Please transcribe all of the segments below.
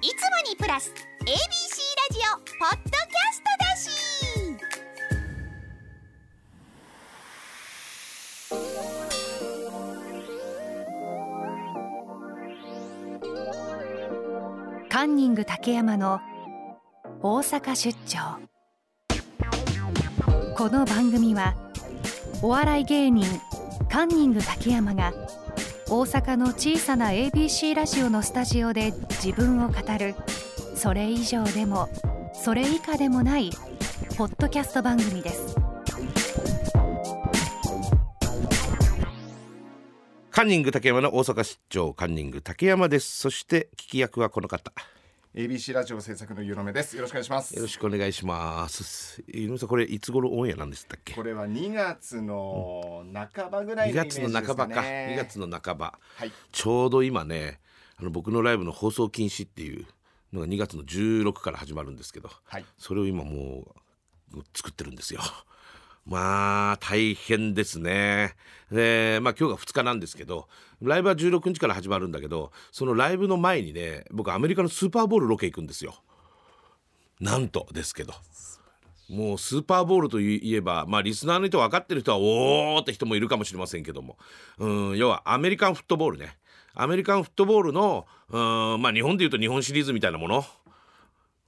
いつもにプラス ABC ラジオポッドキャストだし。カンニング竹山の大阪出張。この番組はお笑い芸人カンニング竹山が大阪の小さな ABC ラジオのスタジオで自分を語る。それ以上でもそれ以下でもないポッドキャスト番組です。カンニング竹山の大阪市長カンニング竹山です。そして聞き役はこの方。ABC ラジオ制作のゆのめです。よろしくお願いします。よろしくお願いします。井上さんこれいつ頃オンエアなんでしたっけ？これは2月の半ばぐらい2のイメー月の半ばか。2月の半ば。はい。ちょうど今ねあの僕のライブの放送禁止っていうのが2月の16から始まるんですけどはい。それを今もう作ってるんですよ。まあ大変ですね。でまあ今日が2日なんですけどライブは16日から始まるんだけどそのライブの前にね僕アメリカのスーパーボールロケ行くんですよ。なんとですけど。もうスーパーボールといえば、まあ、リスナーの人分かってる人はおーって人もいるかもしれませんけども、うん、要はアメリカンフットボールねアメリカンフットボールの、うんまあ、日本でいうと日本シリーズみたいなもの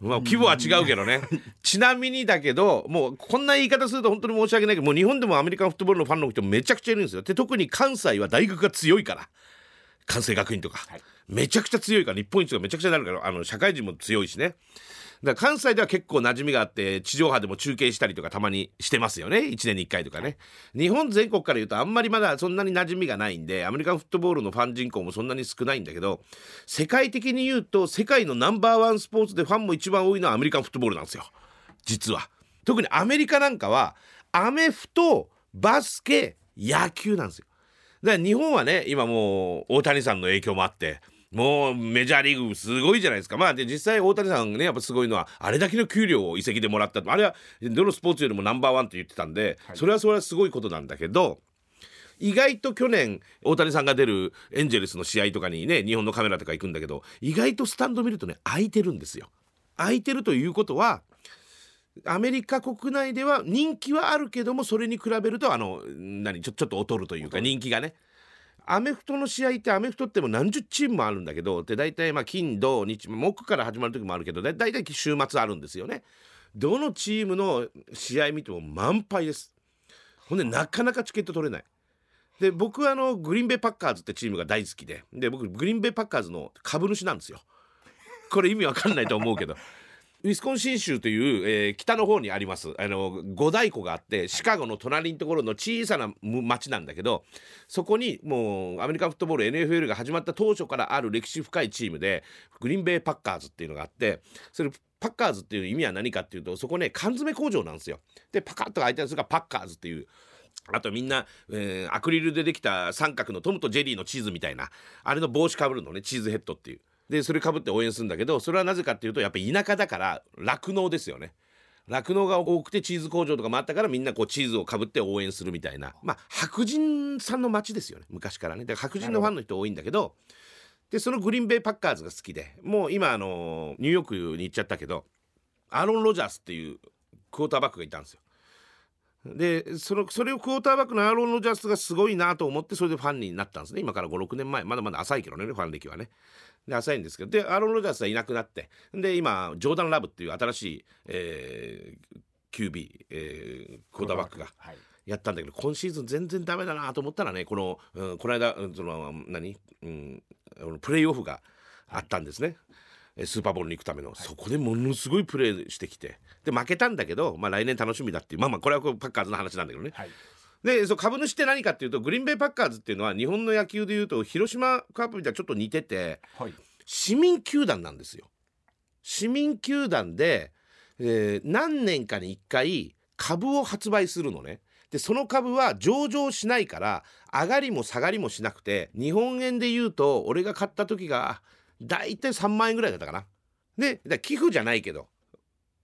まあ、規模は違うけどね。ちなみにだけどもうこんな言い方すると本当に申し訳ないけどもう日本でもアメリカンフットボールのファンの人めちゃくちゃいるんですよ。で特に関西は大学が強いから。関西学院とか、めちゃくちゃ強いから日本一がめちゃくちゃになるからあの社会人も強いしねだから関西では結構馴染みがあって地上波でも中継したりとかたまにしてますよね。1年に1回とかね。日本全国から言うとあんまりまだそんなに馴染みがないんでアメリカンフットボールのファン人口もそんなに少ないんだけど世界的に言うと世界のナンバーワンスポーツでファンも一番多いのはアメリカンフットボールなんですよ。実は。特にアメリカなんかはアメフトバスケ野球なんですよ。だから日本はね今もう大谷さんの影響もあってもうメジャーリーグすごいじゃないですか。まあで実際大谷さんねやっぱすごいのはあれだけの給料を移籍でもらったあれはどのスポーツよりもナンバーワンと言ってたんで、それはそれはすごいことなんだけど意外と去年大谷さんが出るエンジェルスの試合とかにね日本のカメラとか行くんだけど意外とスタンド見るとね空いてるんですよ。空いてるということはアメリカ国内では人気はあるけどもそれに比べるとあの何ちょちょっと劣るというか人気がねアメフトの試合ってアメフトってもう何十チームもあるんだけどで大体まあ金土日木から始まる時もあるけど大体週末あるんですよね。どのチームの試合見ても満杯です。ほんでなかなかチケット取れない。で僕はあのグリーンベイパッカーズってチームが大好きでで僕グリーンベイパッカーズの株主なんですよ。これ意味わかんないと思うけど。ウィスコンシン州という、えー北の方にあります。あの五大湖があってシカゴの隣のところの小さなむ町なんだけどそこにもうアメリカンフットボール NFL が始まった当初からある歴史深いチームでグリーンベイパッカーズっていうのがあってそれパッカーズっていう意味は何かっていうとそこね缶詰工場なんですよ。でパカッと開いたやつがパッカーズっていうあとみんな、えーアクリルでできた三角のトムとジェリーのチーズみたいなあれの帽子かぶるのねチーズヘッドっていうでそれかぶって応援するんだけどそれはなぜかっていうとやっぱ田舎だから酪農ですよね。酪農が多くてチーズ工場とかもあったからみんなこうチーズをかぶって応援するみたいな。まあ白人さんの街ですよね昔からね。だから白人のファンの人多いんだけどでそのグリーンベイパッカーズが好きでもう今あのニューヨークに行っちゃったけどアーロン・ロジャースっていうクォーターバックがいたんですよ。でそのそれをクォーターバックのアーロン・ロジャースがすごいなと思ってそれでファンになったんですね。今から56年前。まだまだ浅いけどねファン歴はね。で浅いんですけど。でアーロン・ロジャースはいなくなって。で今ジョーダン・ラブっていう新しい、えー QB、えークォーターバックがはい。やったんだけど今シーズン全然ダメだなと思ったらねこの、うん、この間うんその何、うん、プレーオフがあったんですね。えスーパーボールに行くための、そこでものすごいプレーしてきて。で負けたんだけど、まあ、来年楽しみだっていう。まあまあこれはこうパッカーズの話なんだけどね、はいでそう株主って何かっていうとグリーンベイパッカーズっていうのは日本の野球でいうと広島カープみたいにちょっと似ててはい市民球団なんですよ。市民球団で、えー何年かに1回株を発売するのね。でその株は上場しないから上がりも下がりもしなくて日本円で言うと俺が買った時がだいたい3万円ぐらいだったかな。で寄付じゃないけど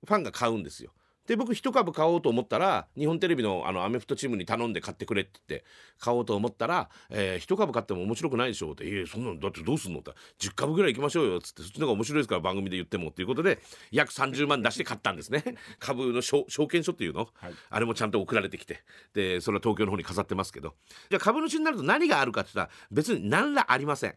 ファンが買うんですよ。で僕一株買おうと思ったら日本テレビのあのアメフトチームに頼んで買ってくれって言って買おうと思ったら「えー、一株買っても面白くないでしょ」って「いやそんなのだってどうすんの?」って「10株ぐらい行きましょうよ」っつって「そっちの方が面白いですから番組で言っても」っていうことで約30万出して買ったんですね。株の証証券書っていうの、はい。あれもちゃんと送られてきて。でそれは東京の方に飾ってますけど。じゃあ株主になると何があるかって言ったら別に何らありません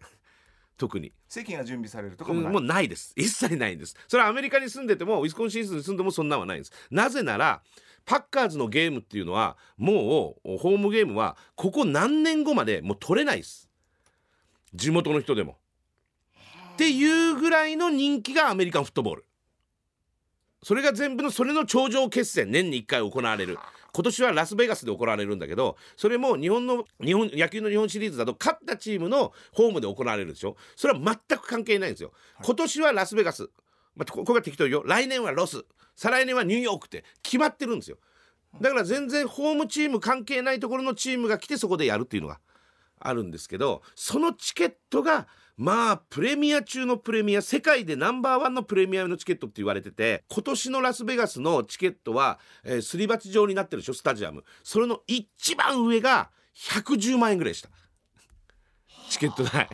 特に。席が準備されるとかうんもない、もうないです。一切ないんです。それはアメリカに住んでてもウィスコンシン州に住んでもそんなんはないんです。なぜならパッカーズのゲームっていうのはもうホームゲームはここ何年後までもう取れないです。地元の人でも。っていうぐらいの人気がアメリカンフットボール。それが全部のそれの頂上決戦年に1回行われる今年はラスベガスで行われるんだけどそれも日本の日本野球の日本シリーズだと勝ったチームのホームで行われるでしょそれは全く関係ないんですよ、今年はラスベガス、まあ、こここが適当よ来年はロス。再来年はニューヨークって決まってるんですよ。だから全然ホームチーム関係ないところのチームが来てそこでやるっていうのがあるんですけどそのチケットがまあプレミア中のプレミア世界でナンバーワンのプレミアムのチケットって言われてて今年のラスベガスのチケットは、えーすり鉢状になってるでしょスタジアム。それの一番上が110万円ぐらいした。チケット代。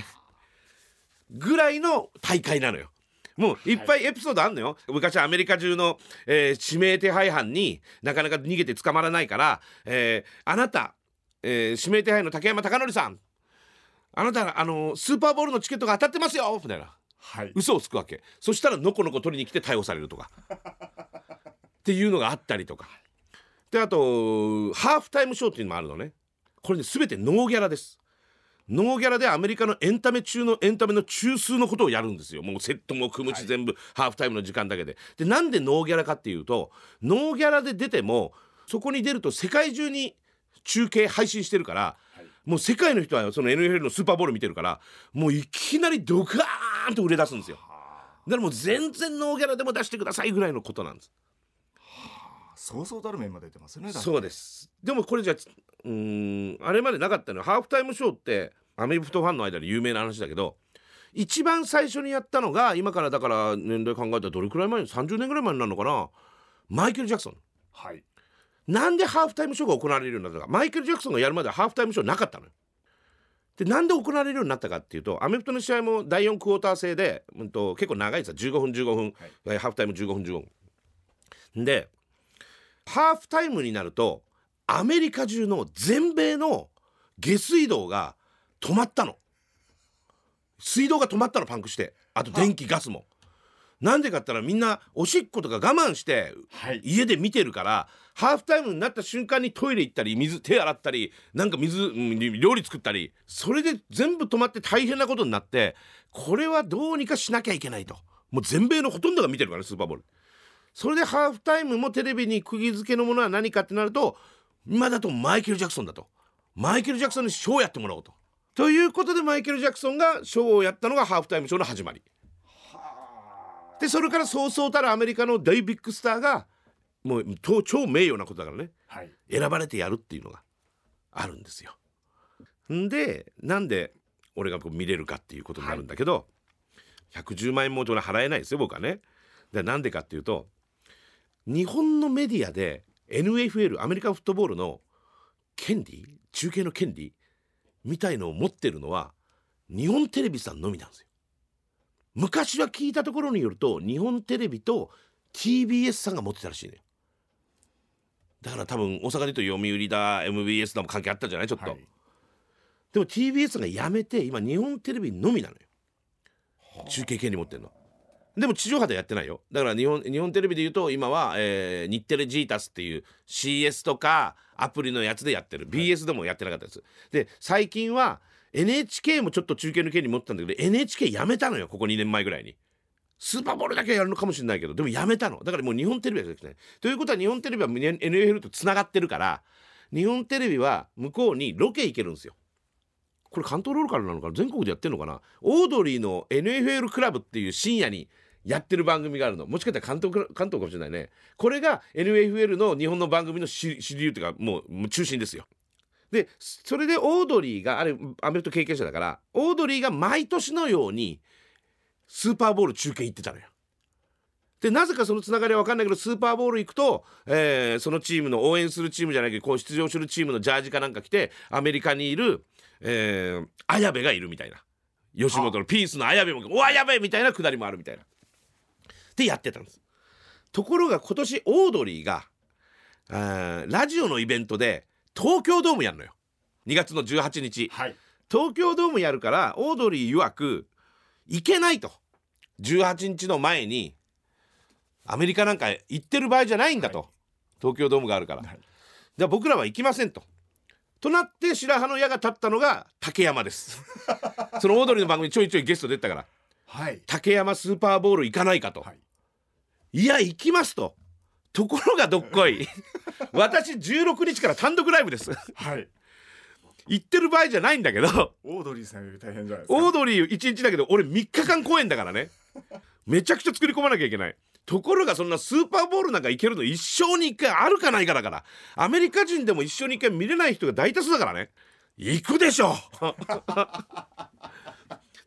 ぐらいの大会なのよ。もういっぱいエピソードあんのよ、昔アメリカ中の、えー指名手配犯になかなか逃げて捕まらないから、えーあなた、えー指名手配の竹山貴則さんあなたあのスーパーボールのチケットが当たってますよみたいな。はい。嘘をつくわけ。そしたらのこのこ取りに来て逮捕されるとか。っていうのがあったりとか。であとハーフタイムショーっていうのもあるのね。これね全てノーギャラです。ノーギャラでアメリカのエンタメ中のエンタメの中枢のことをやるんですよ。もうセットも組むし全部ハーフタイムの時間だけで。でなんでノーギャラかっていうとノーギャラで出てもそこに出ると世界中に中継配信してるから、もう世界の人はその NFL のスーパーボール見てるからもういきなりドカーンと売れ出すんですよ。だからもう全然ノーギャラでも出してくださいぐらいのことなんです。そうそうたる面まで出てますよねそうです。でもこれじゃうーんあれまでなかったのはハーフタイムショーってアメフトファンの間で有名な話だけど一番最初にやったのが今からだから年齢考えたらどれくらい前？に30年ぐらい前になるのかな？マイケル・ジャクソン。はいなんでハーフタイムショーが行われるようになったかマイケル・ジャクソンがやるまではハーフタイムショーなかったのよ。でなんで行われるようになったかっていうとアメフトの試合も第4クォーター制で、うん、と結構長いですよ15分15分、えーハーフタイム15分15分。でハーフタイムになるとアメリカ中の全米の下水道が止まったの。水道が止まったのパンクしてあと電気ガスも。なんでかって言ったらみんなおしっことか我慢してはい家で見てるからハーフタイムになった瞬間にトイレ行ったり水手洗ったりなんか水、料理作ったりそれで全部止まって大変なことになってこれはどうにかしなきゃいけないと。もう全米のほとんどが見てるからスーパーボール。それでハーフタイムもテレビに釘付けのものは何かってなると今だとマイケル・ジャクソンだと。マイケル・ジャクソンにショーをやってもらおうと。ということでマイケル・ジャクソンがショーをやったのがハーフタイムショーの始まり。でそれからそうそうたるアメリカの大ビッグスターがもうと超名誉なことだからねはい選ばれてやるっていうのがあるんですよ。んでなんで俺がこう見れるかっていうことになるんだけど、110万円も払えないですよ僕はね。でなんでかっていうと日本のメディアで NFL アメリカンフットボールの権利中継の権利みたいのを持ってるのは日本テレビさんのみなんですよ。昔は聞いたところによると日本テレビと TBS さんが持ってたらしいねだから多分大阪で言うと読売だ MBS だも関係あったんじゃない？ちょっと、はい。でも TBS がやめて今日本テレビのみなのよ。中継権利持ってんの。でも地上波でやってないよ。だから日本日本テレビで言うと今は、えー日テレジータスっていう CS とかアプリのやつでやってる。BS でもやってなかったです。で最近は NHK もちょっと中継の権利持ってたんだけど NHK やめたのよここ2年前ぐらいにスーパーボールだけはやるのかもしれないけどでもやめたの。だからもう日本テレビはですね。ということは日本テレビは NFL とつながってるから日本テレビは向こうにロケ行けるんですよ。これ関東ローカルなのかな？全国でやってんのかな？オードリーの NFL クラブっていう深夜にやってる番組があるの。もしかしたら関東関東かもしれないね。これが NFL の日本の番組の主流っていうかもう中心ですよ。でそれでオードリーがあれアメフト経験者だからオードリーが毎年のようにスーパーボール中継行ってたのよでなぜかそのつながりは分かんないけどスーパーボール行くと、えーそのチームの応援するチームじゃないけどこう出場するチームのジャージかなんか着てアメリカにいる、えー綾部がいるみたいな吉本のピースの綾部も「おわやべえ!」みたいなくだりもあるみたいな。でやってたんです。ところが今年オードリーがあーラジオのイベントで東京ドームやるのよ2月の18日はい東京ドームやるからオードリー曰く行けないと18日の前にアメリカなんか行ってる場合じゃないんだと、東京ドームがあるから、はい。で僕らは行きませんと。となって白羽の矢が立ったのが竹山です。そのオードリーの番組にちょいちょいゲスト出てたから。はい。竹山スーパーボール行かないかと、はい。いや行きますと。ところがどっこい。私16日から単独ライブです。はい。行ってる場合じゃないんだけど。オードリーさんより大変じゃないですか。オードリー1日だけど俺3日間公演だからねめちゃくちゃ作り込まなきゃいけない。ところがそんなスーパーボールなんか行けるの一生に一回あるかないかだから。アメリカ人でも一生に一回見れない人が大多数だからね。行くでしょ。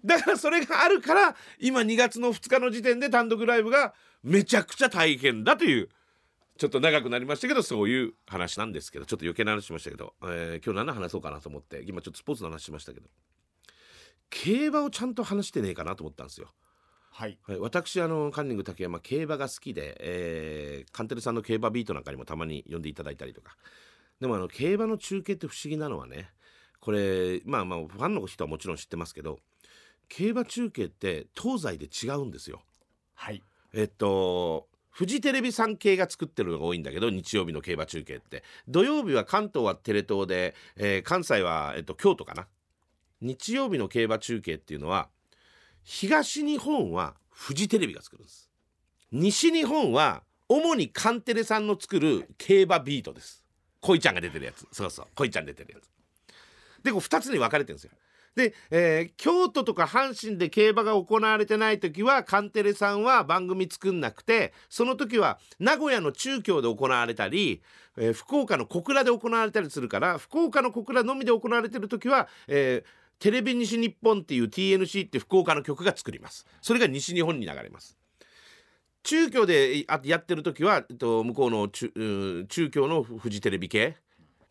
だからそれがあるから今2月の2日の時点で単独ライブがめちゃくちゃ大変だというちょっと長くなりましたけどそういう話なんですけどちょっと余計な話しましたけど、えー今日何の話そうかなと思って今ちょっとスポーツの話しましたけど競馬をちゃんと話してねえかなと思ったんですよ。はい。はい、私あのカンニング竹山競馬が好きで、えーカンテレさんの競馬ビートなんかにもたまに呼んでいただいたりとか。でもあの競馬の中継って不思議なのはねこれまあまあファンの人はもちろん知ってますけど競馬中継って東西で違うんですよ。はい。えっとフジテレビさん系が作ってるのが多いんだけど日曜日の競馬中継って。土曜日は関東はテレ東で、えー関西は、えっと、京都かな。日曜日の競馬中継っていうのは東日本はフジテレビが作るんです。西日本は主にカンテレさんの作る競馬ビートです。恋ちゃんが出てるやつ。そうそう。恋ちゃん出てるやつ。でこう2つに分かれてるんですよ。で、えー京都とか阪神で競馬が行われてない時はカンテレさんは番組作んなくてその時は名古屋の中京で行われたり、えー福岡の小倉で行われたりするから福岡の小倉のみで行われてる時は、えーテレビ西日本っていう TNC って福岡の曲が作ります。それが西日本に流れます。中京でやってる時は、えっと、向こうの中中京のフジテレビ系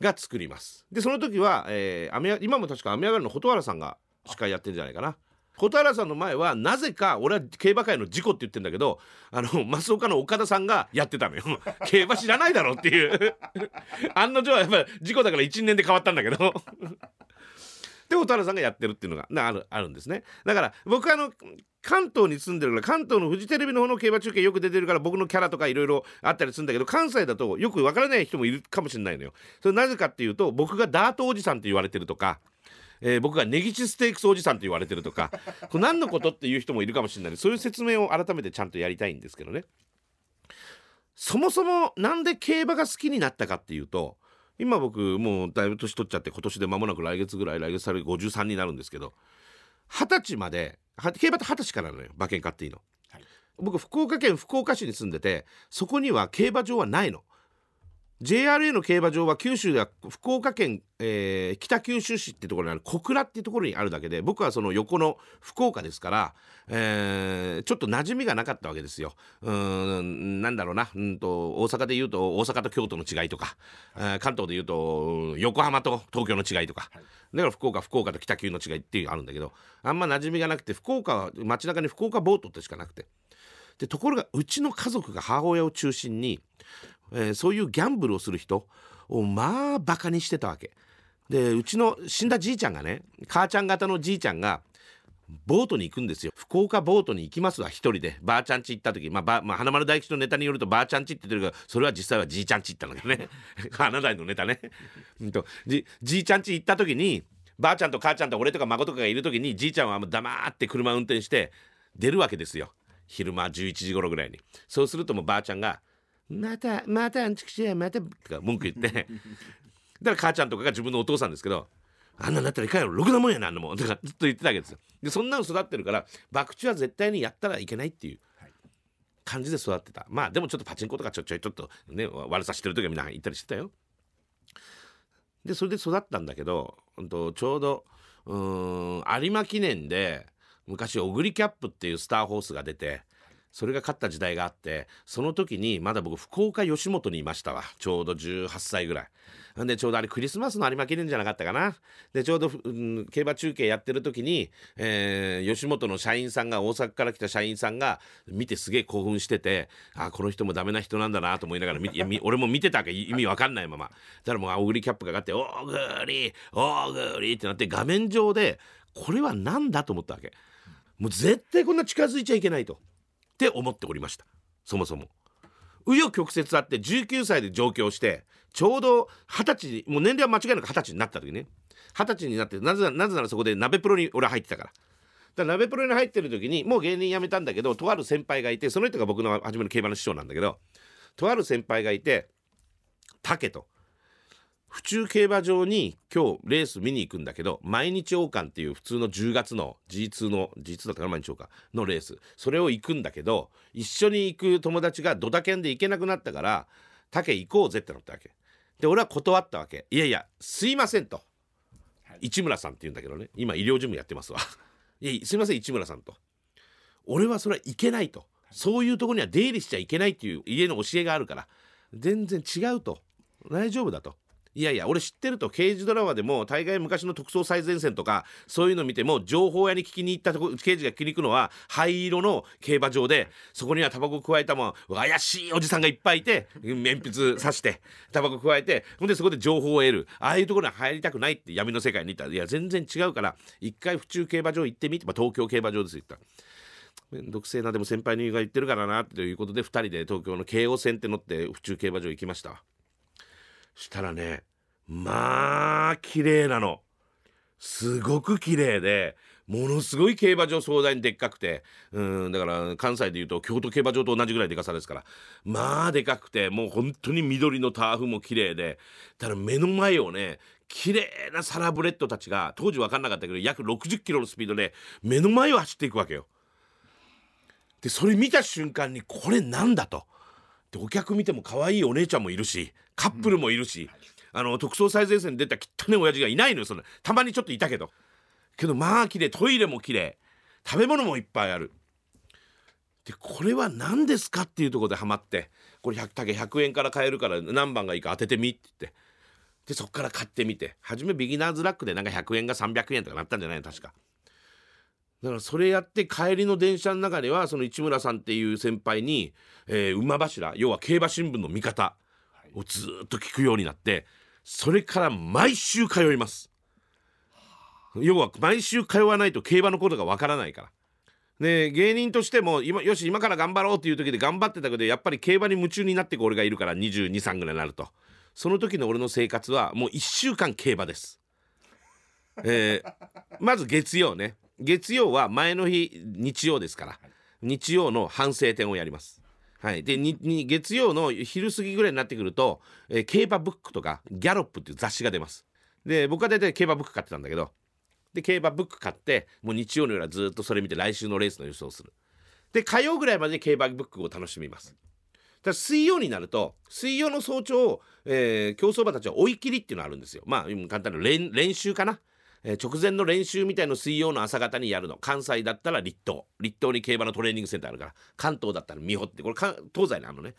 が作ります。でその時は、えー今も確か雨上がりの蛍原さんが司会やってるんじゃないかな。蛍原さんの前はなぜか俺は競馬界の事故って言ってんだけどあの増岡の岡田さんがやってたのよ。競馬知らないだろっていう。案の定はやっぱ事故だから1年で変わったんだけど。で蛍原さんがやってるっていうのがあるあるんですね。だから僕はあの関東に住んでるから関東のフジテレビの方の競馬中継よく出てるから僕のキャラとかいろいろあったりするんだけど関西だとよくわからない人もいるかもしれないのよ。それなぜかっていうと僕がダートおじさんって言われてるとかえー僕がネギチステークスおじさんと言われてるとか これ何のことっていう人もいるかもしれないそういう説明を改めてちゃんとやりたいんですけどね。そもそもなんで競馬が好きになったかっていうと今僕もうだいぶ年取っちゃって今年で間もなく来月ぐらい来月され53になるんですけど二十歳までは競馬って二十歳からなのよ馬券買っていいの、はい。僕福岡県福岡市に住んでてそこには競馬場はないの JRA の競馬場は九州では福岡県、えー北九州市ってところにある小倉っていうところにあるだけで僕はその横の福岡ですから、えーちょっと馴染みがなかったわけですよ。うーんなんだろうな。うんと大阪で言うと大阪と京都の違いとか、えー関東で言うとうん横浜と東京の違いとか、はい。だから福岡福岡と北九の違いっていうのがあるんだけどあんま馴染みがなくて福岡は街中に福岡ボートってしかなくて。でところがうちの家族が母親を中心に、えーそういうギャンブルをする人をまあバカにしてたわけ。でうちの死んだじいちゃんがね母ちゃん型のじいちゃんがボートに行くんですよ。福岡ボートに行きますわ一人で。ばあちゃん家行った時。まあば、まあ、花丸大吉のネタによるとばあちゃん家って言ってるけどそれは実際はじいちゃん家行ったんだね。花大のネタね。じじいちゃん家行った時にばあちゃんと母ちゃんと俺とか孫とかがいる時にじいちゃんはもう黙って車運転して出るわけですよ。昼間11時頃ぐらいに。そうするともうばあちゃんが「またまたあんちくしやまた」とか文句言って。だから母ちゃんとかが自分のお父さんですけど「あんなんなったらいかんやろろくなもんやなあんなもん」とかずっと言ってたわけですよ。でそんなの育ってるから博打は絶対にやったらいけないっていうはい。感じで育ってた。まあでもちょっとパチンコとかちょいちょいちょっとね悪さしてる時はみんな行ったりしてたよ。でそれで育ったんだけどうんとちょうどうーん有馬記念で昔オグリキャップっていうスターホースが出てそれが勝った時代があってその時にまだ僕福岡吉本にいましたわ。ちょうど18歳ぐらい。でちょうどあれクリスマスの有馬記念じゃなかったかな。でちょうど、うん、競馬中継やってる時に、えー、吉本の社員さんが大阪から来た社員さんが見てすげえ興奮しててあこの人もダメな人なんだなと思いながらいや俺も見てたけ意味わかんないまま。だからもうオグリキャップがかかって「オーグリオーグリ」ってなって画面上でこれは何だと思ったわけ。もう絶対こんな近づいちゃいけないと。って思っておりました。そもそも。紆余曲折あって19歳で上京してちょうど二十歳もう年齢は間違いなく二十歳になった時ね。二十歳になってなぜなぜならそこで鍋プロに俺入ってたから。だから鍋プロに入ってる時にもう芸人辞めたんだけどとある先輩がいてその人が僕の初めの競馬の師匠なんだけどとある先輩がいて竹と。府中競馬場に今日レース見に行くんだけど毎日王冠っていう普通の10月の G2 の G2 だったから毎日王冠のレース。それを行くんだけど一緒に行く友達がドタキャンで行けなくなったから竹行こうぜってなったわけ。で俺は断ったわけ。いやいやすいませんと、市村さんって言うんだけどね。今医療事務やってますわ。いやすいません市村さんと。俺はそれはいけないと。そういうとこには出入りしちゃいけないっていう家の教えがあるから。全然違うと。大丈夫だといやいや俺知ってると刑事ドラマでも大概昔の特捜最前線とかそういうの見ても情報屋に聞きに行ったとこ刑事が聞きに行くのは灰色の競馬場でそこにはタバコ加えたもん怪しいおじさんがいっぱいいて鉛筆刺してタバコ加えてほんでそこで情報を得る。ああいうところに入りたくないって闇の世界に行った。いや全然違うから一回府中競馬場行ってみて、まあ、東京競馬場です言っためんどくせえなでも先輩の言うが言ってるからなということで2人で東京の京王線って乗って府中競馬場行きましたしたらねまあ綺麗なの。すごく綺麗でものすごい競馬場壮大にでっかくて。うんだから関西でいうと京都競馬場と同じぐらいでかさですから。まあでかくてもう本当に緑のターフも綺麗で。ただ目の前をね綺麗なサラブレッドたちが当時分かんなかったけど約60キロのスピードで目の前を走っていくわけよ。でそれ見た瞬間にこれなんだと。でお客見ても可愛いお姉ちゃんもいるし。カップルもいるし、あの特捜最前線に出た汚ね親父がいないのよそのたまにちょっといたけど。けどまあ綺麗トイレも綺麗食べ物もいっぱいある。でこれは何ですかっていうとこでハマってこれ 100, 竹100円から買えるから何番がいいか当ててみって言って。でそっから買ってみて。初めビギナーズラックでなんか100円が300円とかなったんじゃないの確か。だからそれやって帰りの電車の中ではその市村さんっていう先輩に、えー、馬柱要は競馬新聞の見方をずっと聞くようになってそれから毎週通います。要は毎週通わないと競馬のことがわからないから。で芸人としても今よし今から頑張ろうっていう時で頑張ってたけどやっぱり競馬に夢中になってく俺がいるから223ぐらいになると。その時の俺の生活はもう1週間競馬です、えー、まず月曜ね。月曜は前の日日曜ですから。日曜の反省点をやります。はい、で月曜の昼過ぎぐらいになってくると、えー、競馬ブックとかギャロップっていう雑誌が出ます。で僕は大体競馬ブック買ってたんだけどで競馬ブック買ってもう日曜の夜はずっとそれ見て来週のレースの予想をする。で火曜ぐらいまで競馬ブックを楽しみます。だ水曜になると水曜の早朝、えー、競走馬たちは追い切りっていうのがあるんですよ。まあ簡単な練習かなえー、直前の練習みたいの水曜の朝方にやるの。関西だったら立東立東に競馬のトレーニングセンターあるから。関東だったら美穂って。これ東西にあるのね。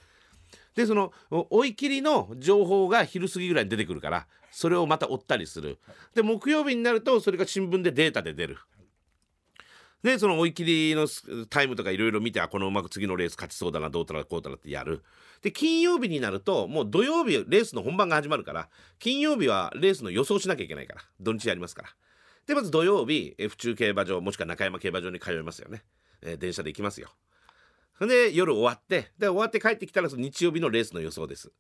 でその追い切りの情報が昼過ぎぐらいに出てくるからそれをまた追ったりする。で木曜日になるとそれが新聞でデータで出る。でその追い切りのタイムとかいろいろ見てあこのうまく次のレース勝ちそうだなどうたらこうたらってやる。で金曜日になるともう土曜日レースの本番が始まるから金曜日はレースの予想しなきゃいけないから土日やりますから。でまず土曜日府中競馬場もしくは中山競馬場に通いますよね、えー、電車で行きますよ。で夜終わってで終わって帰ってきたらその日曜日のレースの予想です。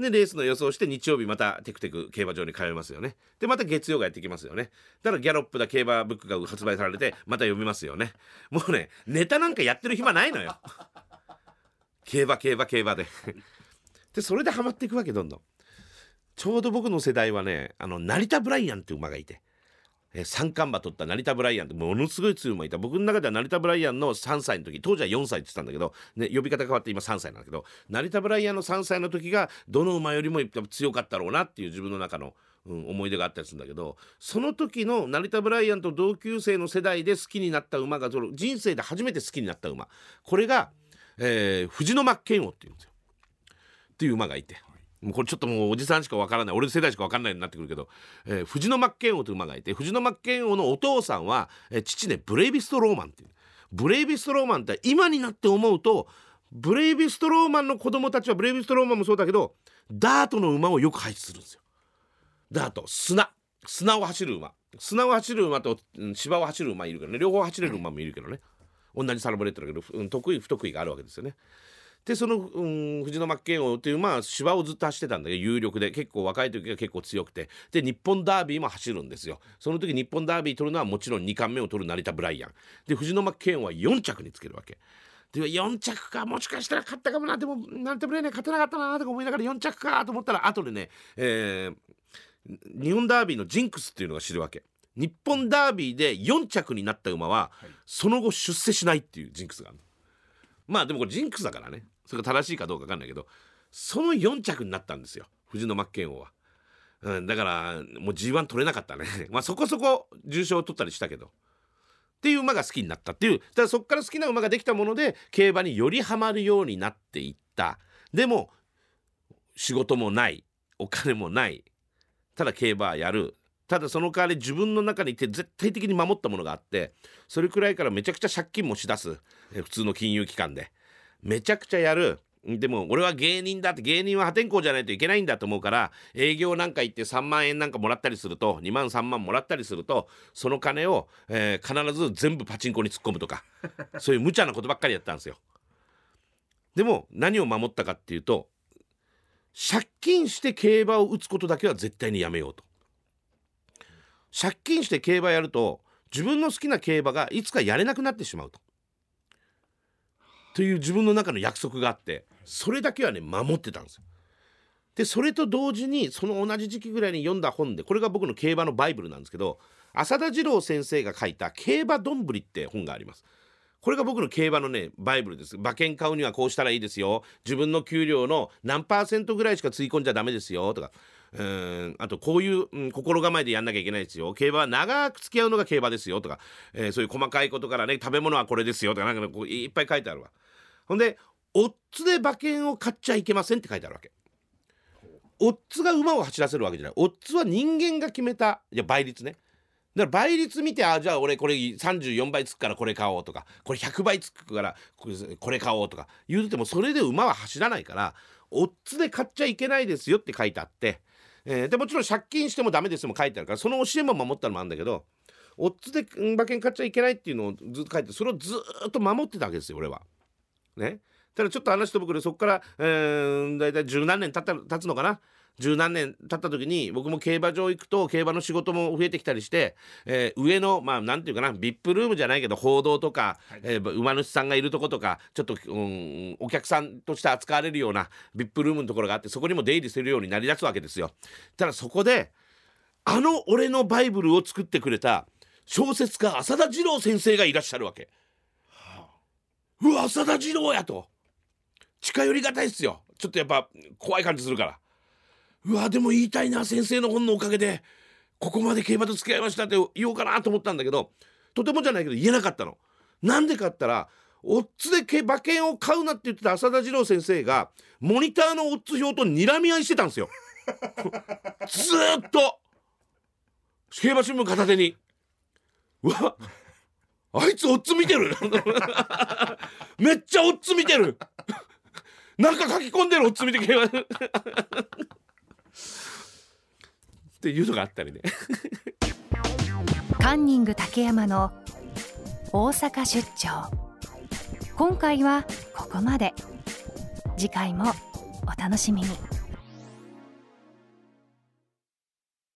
でレースの予想して日曜日またテクテク競馬場に通いますよね。でまた月曜がやってきますよね。だからギャロップだ競馬ブックが発売されてまた読みますよね。もうねネタなんかやってる暇ないのよ。競馬競馬競馬で。でそれでハマっていくわけどんどん。ちょうど僕の世代はねあの成田ブライアンって馬がいて。え、三冠馬取った成田ブライアンってものすごい強い馬いた僕の中では成田ブライアンの3歳の時当時は4歳って言ってたんだけど、ね、呼び方変わって今3歳なんだけど成田ブライアンの3歳の時がどの馬よりも強かったろうなっていう自分の中のうん、思い出があったりするんだけどその時の成田ブライアンと同級生の世代で好きになった馬が人生で初めて好きになった馬これが、えー、藤野真剣王っていうんですよ。っていう馬がいて。もうこれちょっともうおじさんしかわからない。俺の世代しかわからないようになってくるけど、えー、藤野真剣王という馬がいて藤野真剣王のお父さんは、えー、父ねブレイビストローマンっていう。ブレイビストローマンって今になって思うとブレイビストローマンの子供たちはブレイビストローマンもそうだけどダートの馬をよく配置するんですよ。ダート。砂。砂を走る馬。砂を走る馬と、うん、芝を走る馬いるけどね。両方走れる馬もいるけどね。同じサラブレッドだけど、うん、得意不得意があるわけですよね。でその、うん、藤野真剣王っていうまあ芝をずっと走ってたんだけど有力で結構若い時は結構強くて。で日本ダービーも走るんですよ。その時日本ダービー取るのはもちろん2冠目を取る成田ブライアン。で藤野真剣王は4着につけるわけ。で4着かもしかしたら勝ったかもな。でも成田ブライアン勝てなかったなとか思いながら4着かと思ったら後でね、えー、日本ダービーのジンクスっていうのが知るわけ。日本ダービーで4着になった馬は、はい、その後出世しないっていうジンクスがあるまあでもこれジンクスだからね。それが正しいかどうか分かんないけどその4着になったんですよ。藤野真剣王は、うん、だからもう G1 取れなかったね。まあそこそこ重賞を取ったりしたけど。っていう馬が好きになったっていう。だそこから好きな馬ができたもので競馬によりハマるようになっていった。でも仕事もない。お金もない。ただ競馬やる。ただその代わり自分の中にいて絶対的に守ったものがあってそれくらいからめちゃくちゃ借金もしだす普通の金融機関でめちゃくちゃやるでも俺は芸人だって芸人は破天荒じゃないといけないんだと思うから営業なんか行って3万円なんかもらったりすると2万3万もらったりするとその金を、えー、必ず全部パチンコに突っ込むとかそういう無茶なことばっかりやったんですよ。でも何を守ったかっていうと借金して競馬を打つことだけは絶対にやめようと。借金して競馬やると自分の好きな競馬がいつかやれなくなってしまうと。という自分の中の約束があってそれだけはね守ってたんですよ。でそれと同時にその同じ時期ぐらいに読んだ本でこれが僕の競馬のバイブルなんですけど浅田次郎先生が書いた「競馬どんぶり」って本があります。これが僕の競馬のねバイブルです馬券買うにはこうしたらいいですよ自分の給料の何パーセントぐらいしかつぎ込んじゃダメですよとかあとこういう、うん、心構えでやんなきゃいけないですよ。競馬は長く付き合うのが競馬ですよとか、えー、そういう細かいことからね食べ物はこれですよとかなんかこういっぱい書いてあるわ。ほんでオッズで馬券を買っちゃいけませんって書いてあるわけ。オッズが馬を走らせるわけじゃない。オッズは人間が決めたいや倍率ね。だから倍率見てあじゃあ俺これ34倍つくからこれ買おうとかこれ100倍つくからこれ買おうとか言うてもそれで馬は走らないからオッズで買っちゃいけないですよって書いてあってえー、でもちろん借金してもダメですも書いてあるからその教えも守ったのもあるんだけどオッズで馬券買っちゃいけないっていうのをずっと書いてそれをずっと守ってたわけですよ俺は。ね。ただちょっと話と僕でそこから、えー、大体十何年経った経つのかな十何年経った時に僕も競馬場行くと競馬の仕事も増えてきたりして、えー、上のまあなんていうかな VIP ルームじゃないけど報道とか、はい、えー、馬主さんがいるとことかちょっと、うん、お客さんとして扱われるような VIP ルームのところがあってそこにも出入りするようになりだすわけですよ。ただそこであの俺のバイブルを作ってくれた小説家浅田次郎先生がいらっしゃるわけ。はあ、うわ浅田次郎やと近寄りがたいっすよちょっとやっぱ怖い感じするから。うわでも言いたいな先生の本のおかげでここまで競馬と付き合いましたって言おうかなと思ったんだけどとてもじゃないけど言えなかったの。なんでかったらオッズで馬券を買うなって言ってた浅田次郎先生がモニターのオッズ表と睨み合いしてたんですよ。ずっと競馬新聞片手に。うわあいつオッズ見てる めっちゃオッズ見てるなんか書き込んでるオッズ見て競馬っていうのがあったりね。カンニング竹山の大阪出張。今回はここまで。次回もお楽しみに。